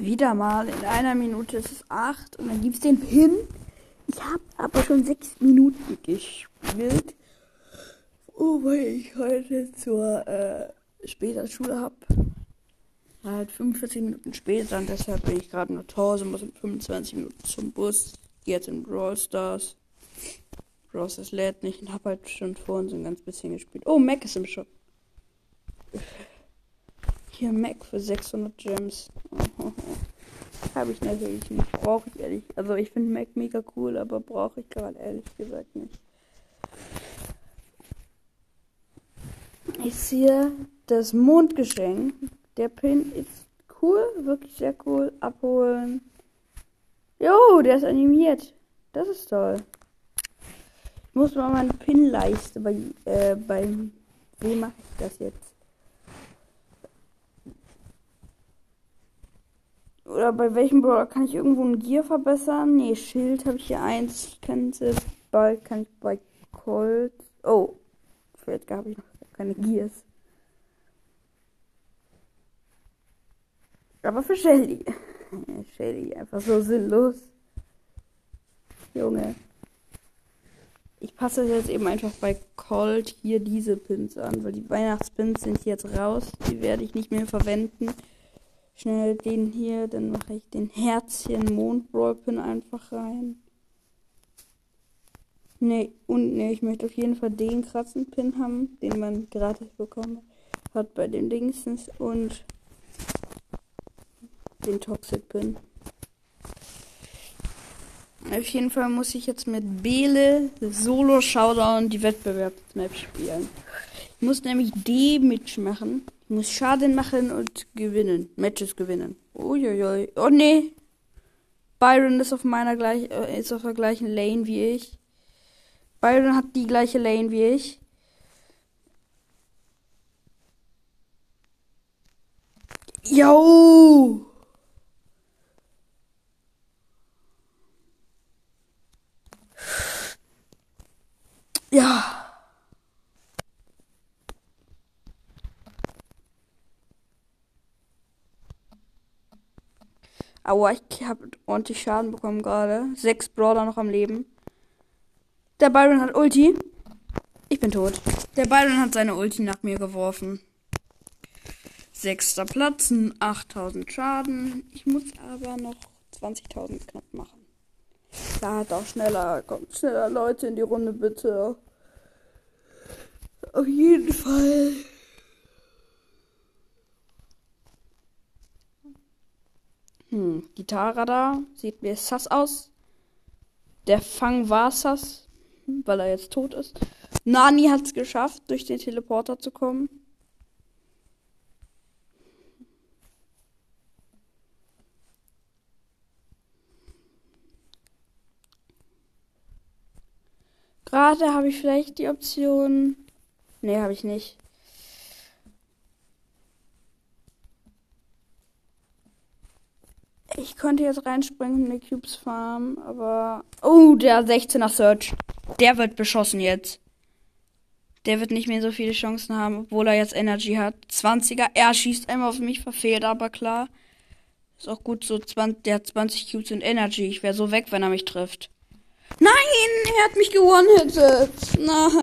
Wieder mal. In einer Minute ist es acht und dann gibt's den Pin. Ich habe aber schon sechs Minuten gespielt. Oh, weil ich heute zur äh, später Schule habe. Halt 45 Minuten später und deshalb bin ich gerade noch zu Hause, muss in 25 Minuten zum Bus. Jetzt in Brawl Stars. Brawl Stars lädt nicht und hab halt schon vorhin so ein ganz bisschen gespielt. Oh, Mac ist im Shop. Hier Mac für 600 Gems. Habe ich natürlich nicht. Brauche ich ehrlich. Also ich finde Mac mega cool, aber brauche ich gerade ehrlich gesagt nicht. Ich sehe das Mondgeschenk. Der Pin ist cool, wirklich sehr cool. Abholen. Jo, der ist animiert. Das ist toll. Ich muss mal meine Pinleiste bei, äh, bei wem mache ich das jetzt? Oder bei welchem Brawler kann ich irgendwo ein Gear verbessern? Nee, Schild habe ich hier eins. Ich kann es bald kann ich bei Colt. Oh, vielleicht habe ich noch keine Gears. Aber für Shelly. Shelly, einfach so sinnlos. Junge. Ich passe jetzt eben einfach bei Colt hier diese Pins an, weil die Weihnachtspins sind jetzt raus. Die werde ich nicht mehr verwenden. Schnell den hier, dann mache ich den Herzchen Mondbrawl Pin einfach rein. Ne, und ne, ich möchte auf jeden Fall den krassen Pin haben, den man gratis bekommen hat bei den Dingsens und den Toxic Pin. Auf jeden Fall muss ich jetzt mit Bele Solo Showdown die Wettbewerbsmap spielen. Muss nämlich D-Mitch machen. Ich muss Schaden machen und gewinnen. Matches gewinnen. Uiuiui. Oh nee. Byron ist auf meiner gleich, äh, ist auf der gleichen Lane wie ich. Byron hat die gleiche Lane wie ich. Yo! Ja. Aua, ich habe ordentlich Schaden bekommen gerade. Sechs Brawler noch am Leben. Der Byron hat Ulti. Ich bin tot. Der Byron hat seine Ulti nach mir geworfen. Sechster Platz, 8000 Schaden. Ich muss aber noch 20.000 knapp machen. Da hat auch schneller, kommt schneller Leute in die Runde, bitte. Auf jeden Fall. Hm, Gitarre da. Sieht mir sass aus. Der Fang war sass weil er jetzt tot ist. Nani hat es geschafft, durch den Teleporter zu kommen. Gerade habe ich vielleicht die Option. Nee, habe ich nicht. Ich könnte jetzt reinspringen in die Cubes Farm, aber. Oh, der 16er Search. Der wird beschossen jetzt. Der wird nicht mehr so viele Chancen haben, obwohl er jetzt Energy hat. 20er, er schießt einmal auf mich, verfehlt aber klar. Ist auch gut, so 20, der hat 20 Cubes und Energy. Ich wäre so weg, wenn er mich trifft. Nein, er hat mich gewonnen. Nein.